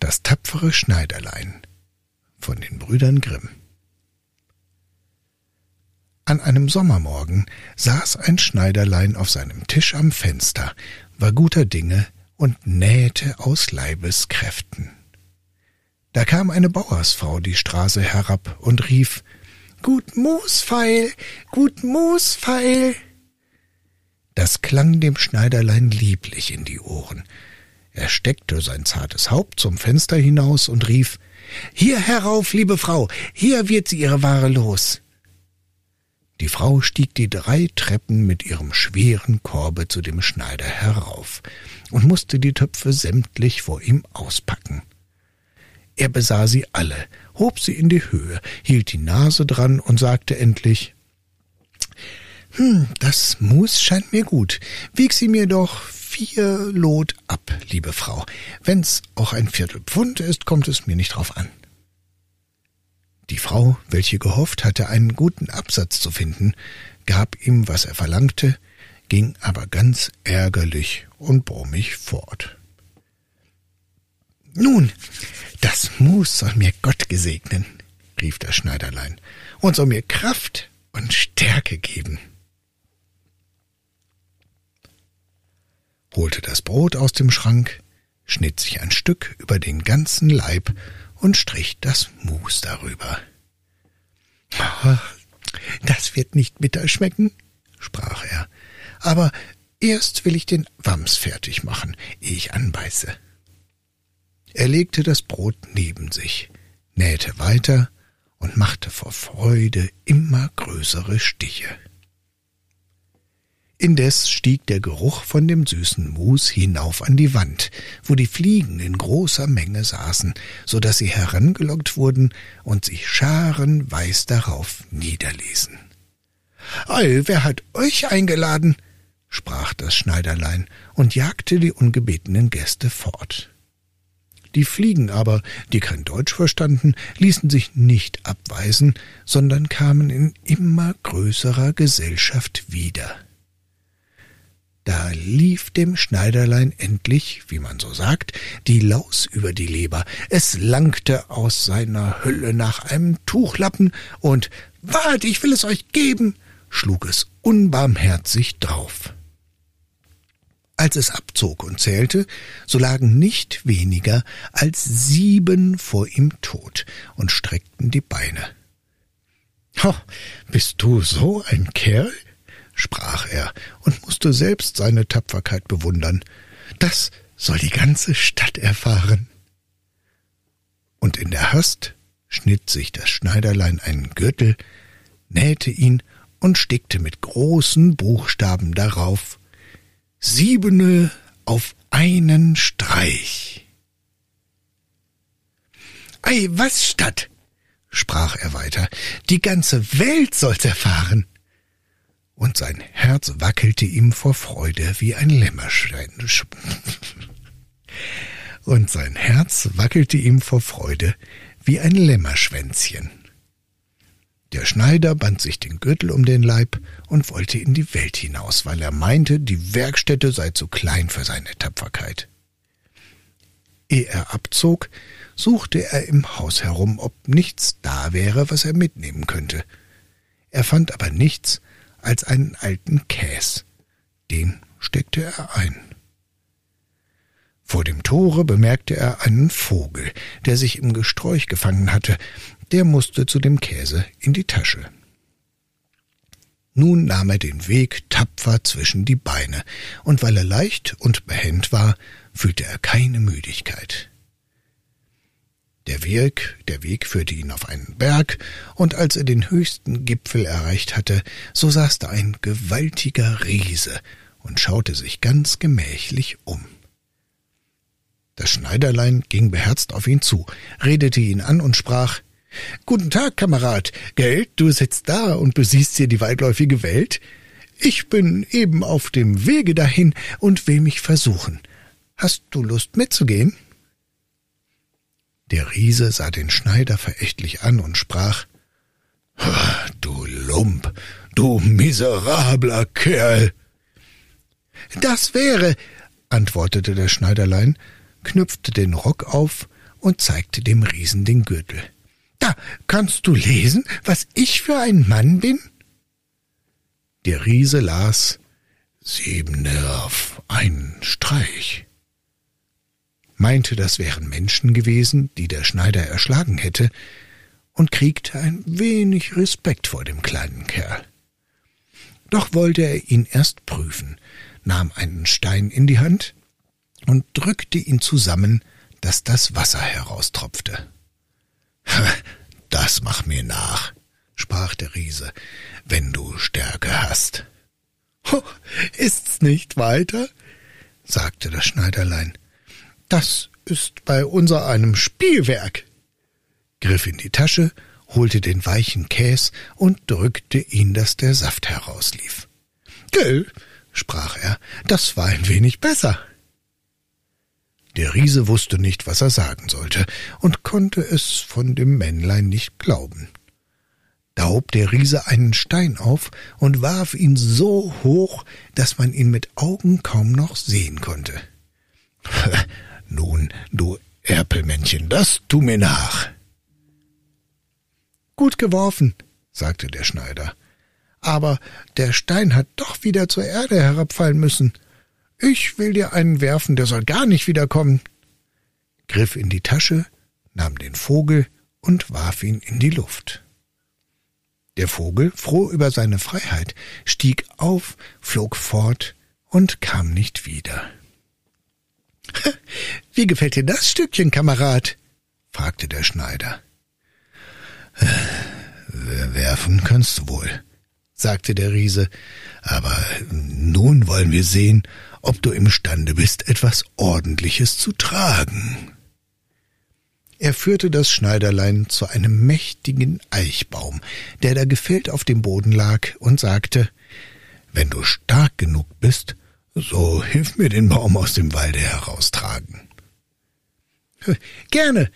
Das tapfere Schneiderlein von den Brüdern Grimm An einem Sommermorgen saß ein Schneiderlein auf seinem Tisch am Fenster, war guter Dinge und nähte aus Leibeskräften. Da kam eine Bauersfrau die Straße herab und rief Gut Moosfeil, gut Moosfeil. Das klang dem Schneiderlein lieblich in die Ohren, er steckte sein zartes Haupt zum Fenster hinaus und rief Hier herauf, liebe Frau, hier wird sie ihre Ware los. Die Frau stieg die drei Treppen mit ihrem schweren Korbe zu dem Schneider herauf und musste die Töpfe sämtlich vor ihm auspacken. Er besah sie alle, hob sie in die Höhe, hielt die Nase dran und sagte endlich Hm, das Mus scheint mir gut. Wieg sie mir doch vier Lot ab, liebe Frau. Wenn's auch ein Viertelpfund ist, kommt es mir nicht drauf an. Die Frau, welche gehofft hatte, einen guten Absatz zu finden, gab ihm, was er verlangte, ging aber ganz ärgerlich und brummig fort. Nun, das Mus soll mir Gott gesegnen, rief das Schneiderlein, und soll mir Kraft und Stärke geben. Holte das Brot aus dem Schrank, schnitt sich ein Stück über den ganzen Leib und strich das Mus darüber. Das wird nicht bitter schmecken, sprach er, aber erst will ich den Wams fertig machen, ehe ich anbeiße. Er legte das Brot neben sich, nähte weiter und machte vor Freude immer größere Stiche. Indes stieg der Geruch von dem süßen Mus hinauf an die Wand, wo die Fliegen in großer Menge saßen, so dass sie herangelockt wurden und sich scharenweis darauf niederließen. Ei, wer hat euch eingeladen? sprach das Schneiderlein und jagte die ungebetenen Gäste fort. Die Fliegen aber, die kein Deutsch verstanden, ließen sich nicht abweisen, sondern kamen in immer größerer Gesellschaft wieder. Da lief dem Schneiderlein endlich, wie man so sagt, die Laus über die Leber. Es langte aus seiner Hülle nach einem Tuchlappen und Wart, ich will es euch geben, schlug es unbarmherzig drauf. Als es abzog und zählte, so lagen nicht weniger als sieben vor ihm tot und streckten die Beine. Ho, bist du so ein Kerl? Sprach er und musste selbst seine Tapferkeit bewundern. Das soll die ganze Stadt erfahren. Und in der Hast schnitt sich das Schneiderlein einen Gürtel, nähte ihn und stickte mit großen Buchstaben darauf Siebene auf einen Streich. Ei, was statt? sprach er weiter, die ganze Welt soll's erfahren und sein Herz wackelte ihm vor Freude wie ein Lämmerschwänz. und sein Herz wackelte ihm vor Freude wie ein Lämmerschwänzchen. Der Schneider band sich den Gürtel um den Leib und wollte in die Welt hinaus, weil er meinte, die Werkstätte sei zu klein für seine Tapferkeit. Ehe er abzog, suchte er im Haus herum, ob nichts da wäre, was er mitnehmen könnte. Er fand aber nichts, als einen alten Käs. Den steckte er ein. Vor dem Tore bemerkte er einen Vogel, der sich im Gesträuch gefangen hatte, der musste zu dem Käse in die Tasche. Nun nahm er den Weg tapfer zwischen die Beine, und weil er leicht und behend war, fühlte er keine Müdigkeit. Der Weg, der Weg führte ihn auf einen Berg, und als er den höchsten Gipfel erreicht hatte, so saß da ein gewaltiger Riese und schaute sich ganz gemächlich um. Das Schneiderlein ging beherzt auf ihn zu, redete ihn an und sprach Guten Tag, Kamerad. Geld, du sitzt da und besiehst hier die weitläufige Welt? Ich bin eben auf dem Wege dahin und will mich versuchen. Hast du Lust mitzugehen? Der Riese sah den Schneider verächtlich an und sprach Du Lump, du miserabler Kerl. Das wäre, antwortete der Schneiderlein, knüpfte den Rock auf und zeigte dem Riesen den Gürtel. Da kannst du lesen, was ich für ein Mann bin? Der Riese las Sieben Nerv, ein Streich meinte, das wären Menschen gewesen, die der Schneider erschlagen hätte, und kriegte ein wenig Respekt vor dem kleinen Kerl. Doch wollte er ihn erst prüfen, nahm einen Stein in die Hand und drückte ihn zusammen, dass das Wasser heraustropfte. Das mach mir nach, sprach der Riese, wenn du Stärke hast. Oh, ist's nicht weiter? sagte das Schneiderlein. Das ist bei unser einem Spielwerk, griff in die Tasche, holte den weichen Käs und drückte ihn, dass der Saft herauslief. Gell, sprach er, das war ein wenig besser. Der Riese wusste nicht, was er sagen sollte, und konnte es von dem Männlein nicht glauben. Da hob der Riese einen Stein auf und warf ihn so hoch, dass man ihn mit Augen kaum noch sehen konnte. Nun, du Erpelmännchen, das tu mir nach. Gut geworfen, sagte der Schneider. Aber der Stein hat doch wieder zur Erde herabfallen müssen. Ich will dir einen werfen, der soll gar nicht wiederkommen. Griff in die Tasche, nahm den Vogel und warf ihn in die Luft. Der Vogel, froh über seine Freiheit, stieg auf, flog fort und kam nicht wieder. Wie gefällt dir das Stückchen, Kamerad? fragte der Schneider. Äh, werfen kannst du wohl, sagte der Riese, aber nun wollen wir sehen, ob du imstande bist, etwas Ordentliches zu tragen. Er führte das Schneiderlein zu einem mächtigen Eichbaum, der da gefällt auf dem Boden lag, und sagte Wenn du stark genug bist, so hilf mir den Baum aus dem Walde heraustragen. Gerne,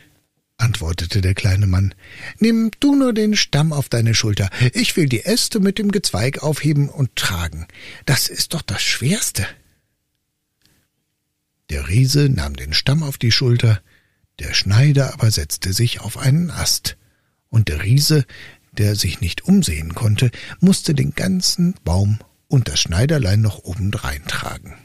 antwortete der kleine Mann. Nimm du nur den Stamm auf deine Schulter. Ich will die Äste mit dem Gezweig aufheben und tragen. Das ist doch das Schwerste. Der Riese nahm den Stamm auf die Schulter, der Schneider aber setzte sich auf einen Ast, und der Riese, der sich nicht umsehen konnte, musste den ganzen Baum und das Schneiderlein noch obendrein tragen.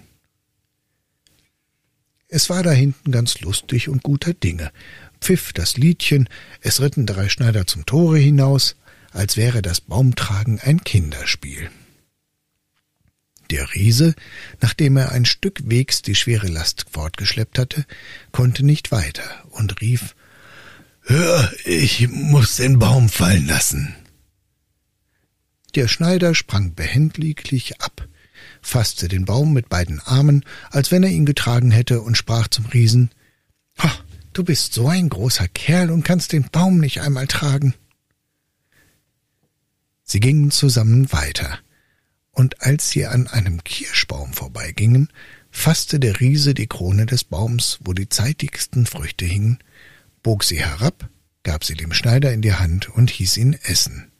Es war da hinten ganz lustig und guter Dinge, pfiff das Liedchen, es ritten drei Schneider zum Tore hinaus, als wäre das Baumtragen ein Kinderspiel. Der Riese, nachdem er ein Stück Wegs die schwere Last fortgeschleppt hatte, konnte nicht weiter und rief Hör, ich muss den Baum fallen lassen. Der Schneider sprang behändiglich ab, fasste den Baum mit beiden Armen, als wenn er ihn getragen hätte, und sprach zum Riesen Ha, du bist so ein großer Kerl und kannst den Baum nicht einmal tragen. Sie gingen zusammen weiter, und als sie an einem Kirschbaum vorbeigingen, fasste der Riese die Krone des Baums, wo die zeitigsten Früchte hingen, bog sie herab, gab sie dem Schneider in die Hand und hieß ihn essen.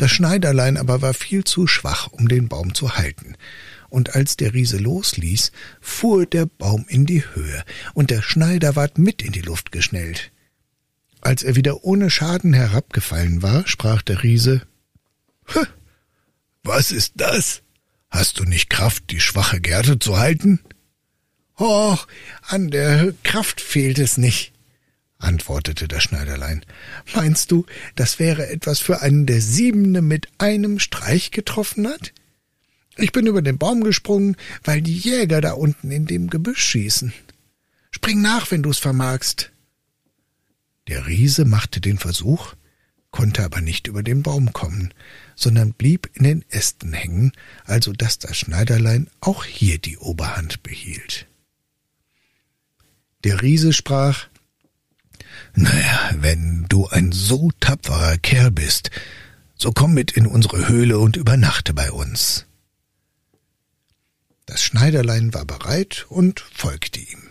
Das Schneiderlein aber war viel zu schwach, um den Baum zu halten, und als der Riese losließ, fuhr der Baum in die Höhe, und der Schneider ward mit in die Luft geschnellt. Als er wieder ohne Schaden herabgefallen war, sprach der Riese Was ist das? Hast du nicht Kraft, die schwache Gerte zu halten? Och, an der Kraft fehlt es nicht, antwortete das Schneiderlein. Meinst du, das wäre etwas für einen, der Siebene mit einem Streich getroffen hat? Ich bin über den Baum gesprungen, weil die Jäger da unten in dem Gebüsch schießen. Spring nach, wenn du's vermagst. Der Riese machte den Versuch, konnte aber nicht über den Baum kommen, sondern blieb in den Ästen hängen, also dass das Schneiderlein auch hier die Oberhand behielt. Der Riese sprach Naja, wenn du ein so tapferer Kerl bist, so komm mit in unsere Höhle und übernachte bei uns. Das Schneiderlein war bereit und folgte ihm.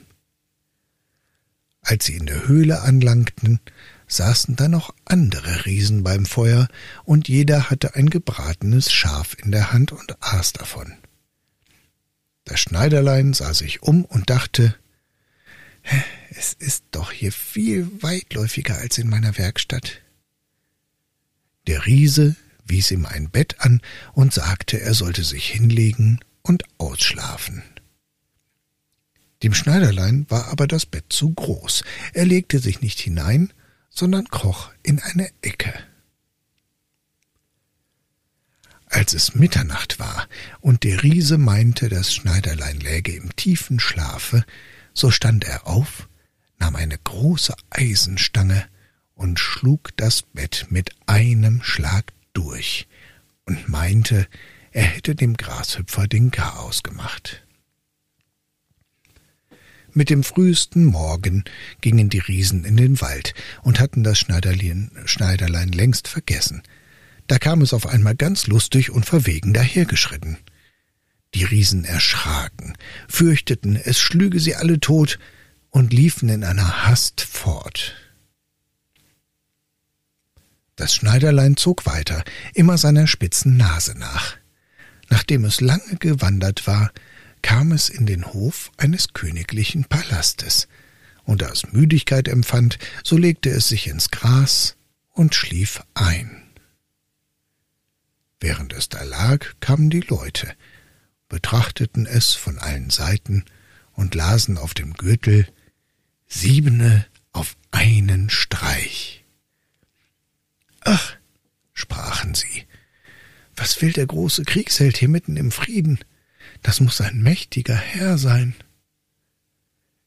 Als sie in der Höhle anlangten, saßen da noch andere Riesen beim Feuer, und jeder hatte ein gebratenes Schaf in der Hand und aß davon. Das Schneiderlein sah sich um und dachte, es ist doch hier viel weitläufiger als in meiner Werkstatt. Der Riese wies ihm ein Bett an und sagte, er sollte sich hinlegen und ausschlafen. Dem Schneiderlein war aber das Bett zu groß. Er legte sich nicht hinein, sondern kroch in eine Ecke. Als es Mitternacht war und der Riese meinte, das Schneiderlein läge im tiefen Schlafe, so stand er auf, nahm eine große Eisenstange und schlug das Bett mit einem Schlag durch und meinte, er hätte dem Grashüpfer den Chaos gemacht. Mit dem frühesten Morgen gingen die Riesen in den Wald und hatten das Schneiderlein, Schneiderlein längst vergessen. Da kam es auf einmal ganz lustig und verwegen dahergeschritten. Die Riesen erschraken, fürchteten, es schlüge sie alle tot und liefen in einer Hast fort. Das Schneiderlein zog weiter, immer seiner spitzen Nase nach. Nachdem es lange gewandert war, kam es in den Hof eines königlichen Palastes, und da es Müdigkeit empfand, so legte es sich ins Gras und schlief ein. Während es da lag, kamen die Leute, betrachteten es von allen Seiten und lasen auf dem Gürtel Siebene auf einen Streich. Ach, sprachen sie, was will der große Kriegsheld hier mitten im Frieden? Das muss ein mächtiger Herr sein.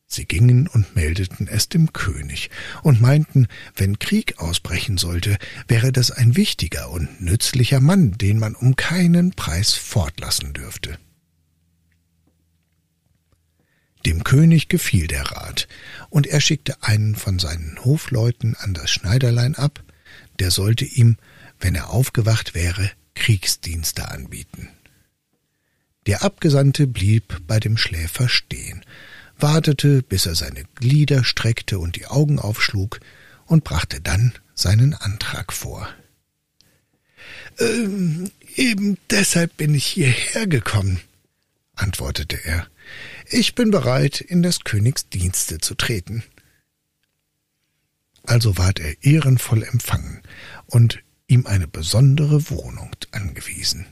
Sie gingen und meldeten es dem König und meinten, wenn Krieg ausbrechen sollte, wäre das ein wichtiger und nützlicher Mann, den man um keinen Preis fortlassen dürfte. Dem König gefiel der Rat, und er schickte einen von seinen Hofleuten an das Schneiderlein ab, der sollte ihm, wenn er aufgewacht wäre, Kriegsdienste anbieten. Der Abgesandte blieb bei dem Schläfer stehen, wartete, bis er seine Glieder streckte und die Augen aufschlug, und brachte dann seinen Antrag vor. Ähm, eben deshalb bin ich hierher gekommen, antwortete er. Ich bin bereit, in des Königs Dienste zu treten. Also ward er ehrenvoll empfangen und ihm eine besondere Wohnung angewiesen.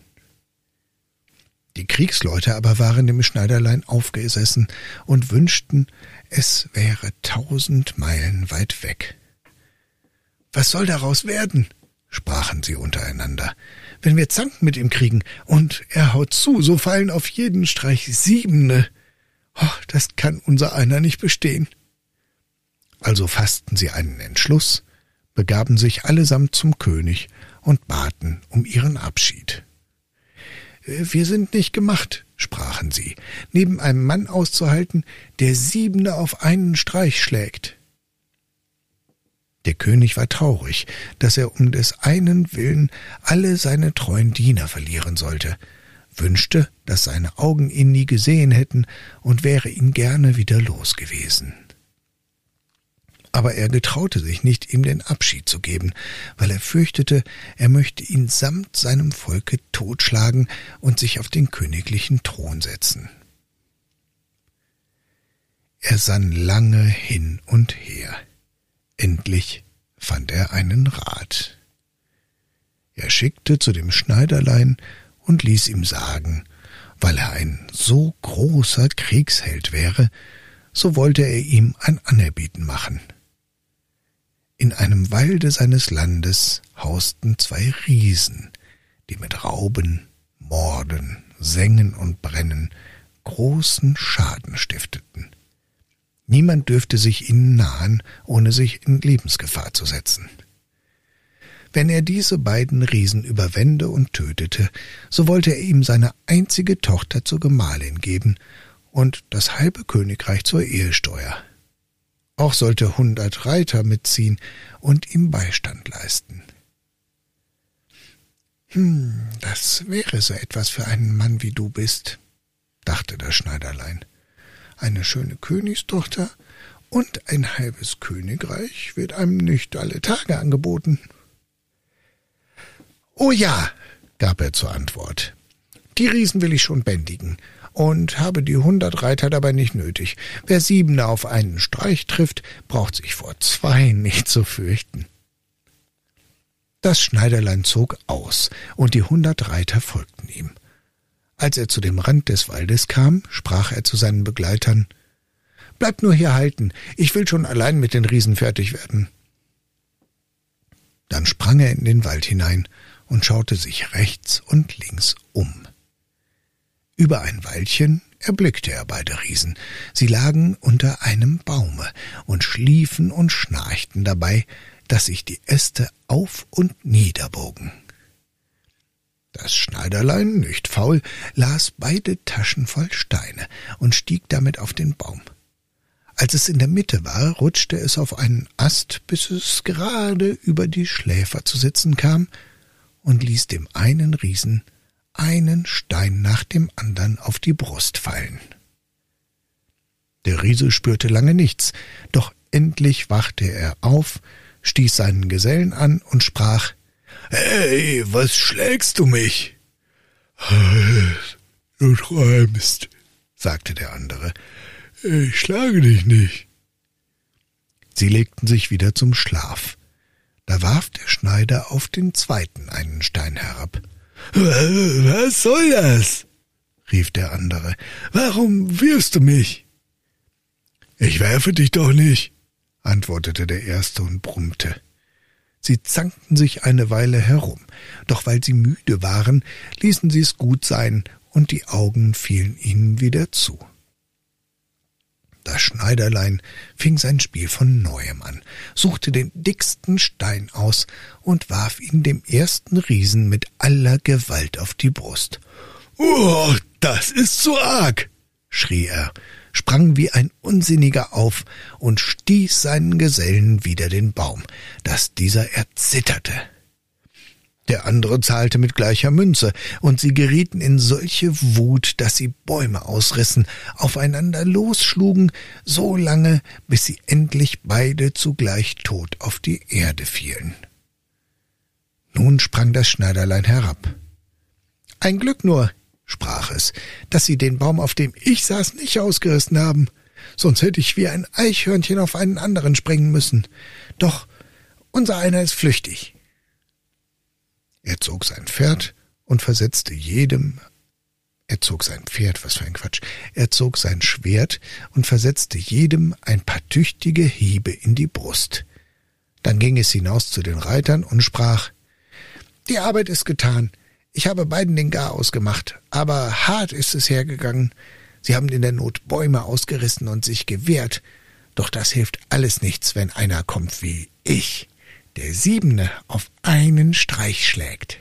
Die Kriegsleute aber waren dem Schneiderlein aufgesessen und wünschten, es wäre tausend Meilen weit weg. Was soll daraus werden? sprachen sie untereinander. Wenn wir Zanken mit ihm kriegen und er haut zu, so fallen auf jeden Streich Siebene. Das kann unser einer nicht bestehen. Also fassten sie einen Entschluss, begaben sich allesamt zum König und baten um ihren Abschied. Wir sind nicht gemacht, sprachen sie, neben einem Mann auszuhalten, der Siebene auf einen Streich schlägt. Der König war traurig, dass er um des einen Willen alle seine treuen Diener verlieren sollte, wünschte, dass seine Augen ihn nie gesehen hätten und wäre ihn gerne wieder los gewesen aber er getraute sich nicht, ihm den Abschied zu geben, weil er fürchtete, er möchte ihn samt seinem Volke totschlagen und sich auf den königlichen Thron setzen. Er sann lange hin und her. Endlich fand er einen Rat. Er schickte zu dem Schneiderlein und ließ ihm sagen, weil er ein so großer Kriegsheld wäre, so wollte er ihm ein Anerbieten machen. In einem Walde seines Landes hausten zwei Riesen, die mit Rauben, Morden, Sengen und Brennen großen Schaden stifteten. Niemand dürfte sich ihnen nahen, ohne sich in Lebensgefahr zu setzen. Wenn er diese beiden Riesen überwände und tötete, so wollte er ihm seine einzige Tochter zur Gemahlin geben und das halbe Königreich zur Ehesteuer. auch sollte hundert Reiter mitziehen und ihm Beistand leisten. Hm, das wäre so etwas für einen Mann wie du bist, dachte das Schneiderlein. Eine schöne Königstochter und ein halbes Königreich wird einem nicht alle Tage angeboten. Oh ja, gab er zur Antwort. Die Riesen will ich schon bändigen und habe die hundert Reiter dabei nicht nötig. Wer sieben auf einen Streich trifft, braucht sich vor zwei nicht zu fürchten. Das Schneiderlein zog aus, und die hundert Reiter folgten ihm. Als er zu dem Rand des Waldes kam, sprach er zu seinen Begleitern Bleibt nur hier halten, ich will schon allein mit den Riesen fertig werden. Dann sprang er in den Wald hinein und schaute sich rechts und links um. Über ein Weilchen erblickte er beide Riesen. Sie lagen unter einem Baume und schliefen und schnarchten dabei, dass sich die Äste auf und niederbogen. Das Schneiderlein, nicht faul, las beide Taschen voll Steine und stieg damit auf den Baum. Als es in der Mitte war, rutschte es auf einen Ast, bis es gerade über die Schläfer zu sitzen kam und ließ dem einen Riesen einen Stein nach dem andern auf die Brust fallen. Der Riese spürte lange nichts, doch endlich wachte er auf, stieß seinen Gesellen an und sprach Hey, was schlägst du mich? Du träumst, sagte der andere. Ich schlage dich nicht. Sie legten sich wieder zum Schlaf. Da warf der Schneider auf den zweiten einen Stein herab. Was soll das? rief der andere. Warum wirfst du mich? Ich werfe dich doch nicht, antwortete der erste und brummte. Sie zankten sich eine Weile herum, doch weil sie müde waren, ließen sie es gut sein, und die Augen fielen ihnen wieder zu. Das Schneiderlein fing sein Spiel von neuem an, suchte den dicksten Stein aus und warf ihn dem ersten Riesen mit aller Gewalt auf die Brust. Oh, das ist zu arg! schrie er, sprang wie ein Unsinniger auf und stieß seinen Gesellen wider den Baum, dass dieser erzitterte. Der andere zahlte mit gleicher Münze, und sie gerieten in solche Wut, dass sie Bäume ausrissen, aufeinander losschlugen, so lange, bis sie endlich beide zugleich tot auf die Erde fielen. Nun sprang das Schneiderlein herab. Ein Glück nur, sprach es, dass sie den Baum, auf dem ich saß, nicht ausgerissen haben, sonst hätte ich wie ein Eichhörnchen auf einen anderen springen müssen. Doch unser einer ist flüchtig. Er zog sein Pferd und versetzte jedem er zog sein Pferd, was für ein Quatsch. Er zog sein Schwert und versetzte jedem ein paar tüchtige Hiebe in die Brust. Dann ging es hinaus zu den Reitern und sprach Die Arbeit ist getan. Ich habe beiden den Garaus gemacht, aber hart ist es hergegangen. Sie haben in der Not Bäume ausgerissen und sich gewehrt. Doch das hilft alles nichts, wenn einer kommt wie ich der Siebene auf einen Streich schlägt.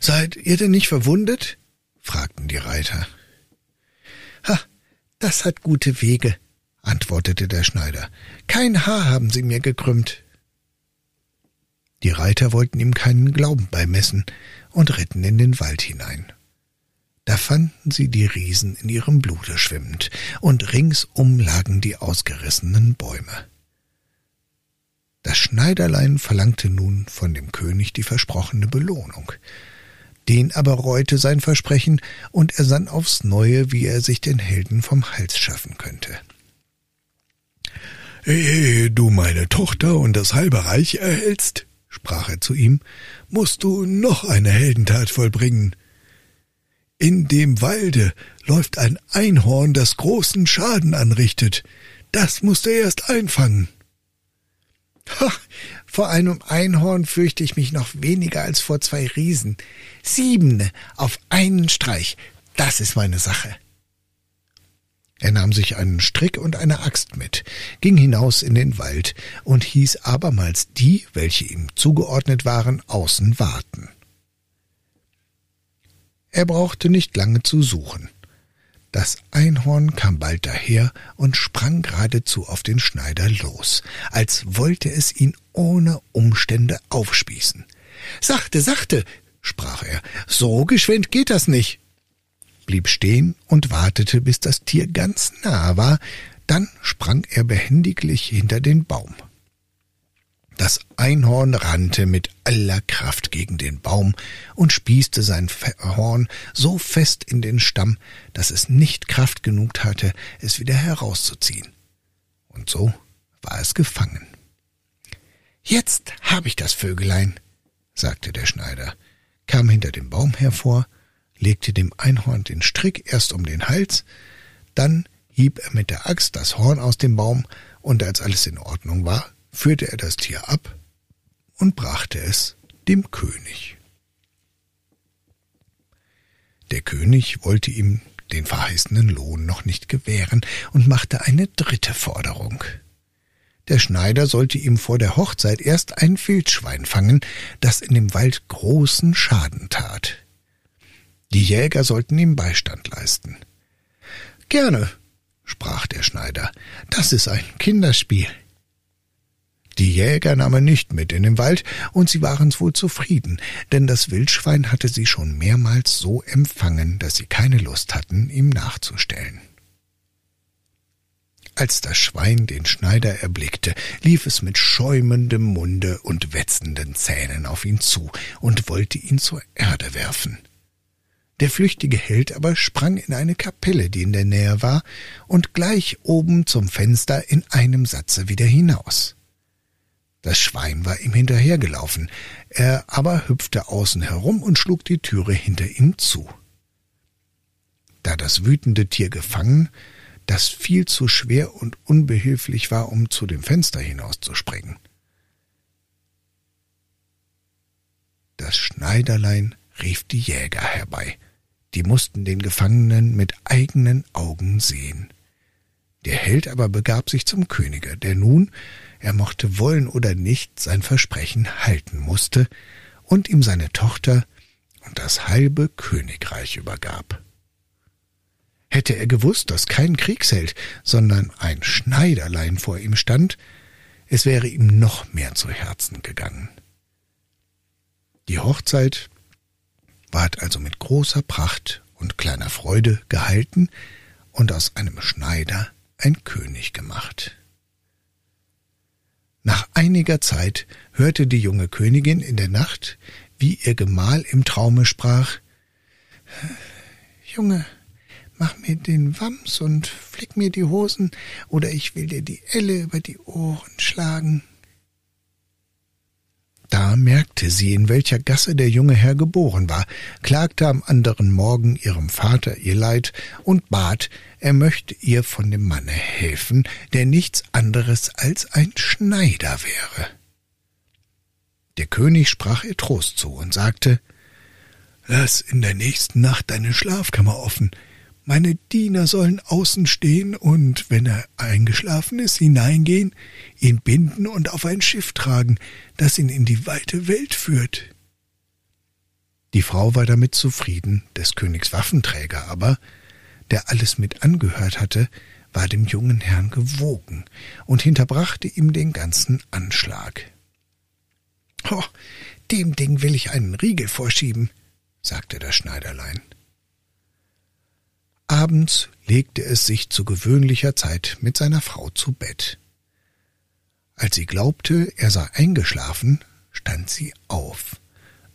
Seid ihr denn nicht verwundet? fragten die Reiter. Ha, das hat gute Wege, antwortete der Schneider. Kein Haar haben sie mir gekrümmt. Die Reiter wollten ihm keinen Glauben beimessen und ritten in den Wald hinein. Da fanden sie die Riesen in ihrem Blute schwimmend, und ringsum lagen die ausgerissenen Bäume. Das Schneiderlein verlangte nun von dem König die versprochene Belohnung. Den aber reute sein Versprechen, und er sann aufs neue, wie er sich den Helden vom Hals schaffen könnte. Ehe du meine Tochter und das halbe Reich erhältst, sprach er zu ihm, musst du noch eine Heldentat vollbringen. In dem Walde läuft ein Einhorn, das großen Schaden anrichtet. Das musst du erst einfangen. Vor einem Einhorn fürchte ich mich noch weniger als vor zwei Riesen. Siebene auf einen Streich, das ist meine Sache. Er nahm sich einen Strick und eine Axt mit, ging hinaus in den Wald und hieß abermals die, welche ihm zugeordnet waren, außen warten. Er brauchte nicht lange zu suchen. Das Einhorn kam bald daher und sprang geradezu auf den Schneider los, als wollte es ihn ohne Umstände aufspießen. Sachte, sachte, sprach er, so geschwind geht das nicht, blieb stehen und wartete, bis das Tier ganz nah war, dann sprang er behendiglich hinter den Baum. Das Einhorn rannte mit aller Kraft gegen den Baum und spießte sein Horn so fest in den Stamm, dass es nicht Kraft genug hatte, es wieder herauszuziehen. Und so war es gefangen. Jetzt hab ich das Vögelein, sagte der Schneider, kam hinter dem Baum hervor, legte dem Einhorn den Strick erst um den Hals, dann hieb er mit der Axt das Horn aus dem Baum, und als alles in Ordnung war, führte er das Tier ab und brachte es dem König. Der König wollte ihm den verheißenen Lohn noch nicht gewähren und machte eine dritte Forderung. Der Schneider sollte ihm vor der Hochzeit erst ein Wildschwein fangen, das in dem Wald großen Schaden tat. Die Jäger sollten ihm Beistand leisten. Gerne, sprach der Schneider, das ist ein Kinderspiel. Die Jäger nahmen nicht mit in den Wald, und sie waren wohl zufrieden, denn das Wildschwein hatte sie schon mehrmals so empfangen, dass sie keine Lust hatten, ihm nachzustellen. Als das Schwein den Schneider erblickte, lief es mit schäumendem Munde und wetzenden Zähnen auf ihn zu und wollte ihn zur Erde werfen. Der flüchtige Held aber sprang in eine Kapelle, die in der Nähe war, und gleich oben zum Fenster in einem Satze wieder hinaus. Das Schwein war ihm hinterhergelaufen, er aber hüpfte außen herum und schlug die Türe hinter ihm zu. Da das wütende Tier gefangen, das viel zu schwer und unbehilflich war, um zu dem Fenster hinauszuspringen. Das Schneiderlein rief die Jäger herbei, die mussten den Gefangenen mit eigenen Augen sehen. Der Held aber begab sich zum Könige, der nun, er mochte wollen oder nicht, sein Versprechen halten musste und ihm seine Tochter und das halbe Königreich übergab. Hätte er gewusst, dass kein Kriegsheld, sondern ein Schneiderlein vor ihm stand, es wäre ihm noch mehr zu Herzen gegangen. Die Hochzeit ward also mit großer Pracht und kleiner Freude gehalten und aus einem Schneider ein König gemacht. Nach einiger Zeit hörte die junge Königin in der Nacht, wie ihr Gemahl im Traume sprach Junge, mach mir den Wams und flick mir die Hosen, oder ich will dir die Elle über die Ohren schlagen. Da merkte sie, in welcher Gasse der junge Herr geboren war, klagte am anderen Morgen ihrem Vater ihr Leid und bat, er möchte ihr von dem Manne helfen, der nichts anderes als ein Schneider wäre. Der König sprach ihr Trost zu und sagte Lass in der nächsten Nacht deine Schlafkammer offen, meine Diener sollen außen stehen und, wenn er eingeschlafen ist, hineingehen, ihn binden und auf ein Schiff tragen, das ihn in die weite Welt führt. Die Frau war damit zufrieden, des Königs Waffenträger aber, der alles mit angehört hatte, war dem jungen Herrn gewogen und hinterbrachte ihm den ganzen Anschlag. Oh, dem Ding will ich einen Riegel vorschieben, sagte das Schneiderlein. Abends legte es sich zu gewöhnlicher Zeit mit seiner Frau zu Bett. Als sie glaubte, er sei eingeschlafen, stand sie auf,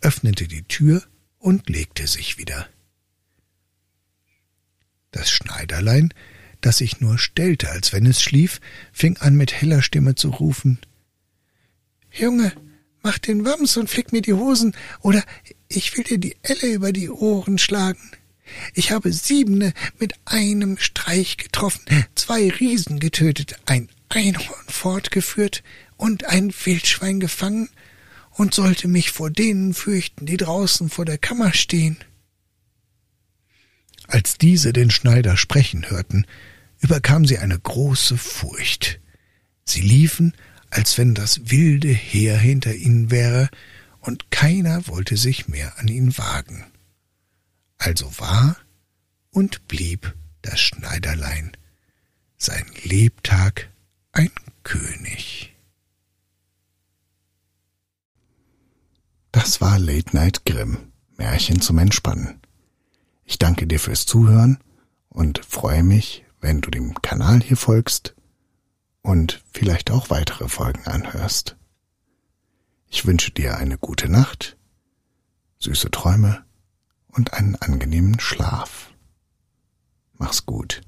öffnete die Tür und legte sich wieder. Das Schneiderlein, das sich nur stellte, als wenn es schlief, fing an mit heller Stimme zu rufen Junge, mach den Wams und flick mir die Hosen, oder ich will dir die Elle über die Ohren schlagen. Ich habe siebene mit einem Streich getroffen, zwei Riesen getötet, ein Einhorn fortgeführt und ein Wildschwein gefangen und sollte mich vor denen fürchten, die draußen vor der Kammer stehen. Als diese den Schneider sprechen hörten, überkam sie eine große Furcht. Sie liefen, als wenn das wilde Heer hinter ihnen wäre, und keiner wollte sich mehr an ihn wagen. Also war und blieb das Schneiderlein, sein Lebtag ein König. Das war Late Night Grimm, Märchen zum Entspannen. Ich danke dir fürs Zuhören und freue mich, wenn du dem Kanal hier folgst und vielleicht auch weitere Folgen anhörst. Ich wünsche dir eine gute Nacht, süße Träume und einen angenehmen Schlaf. Mach's gut.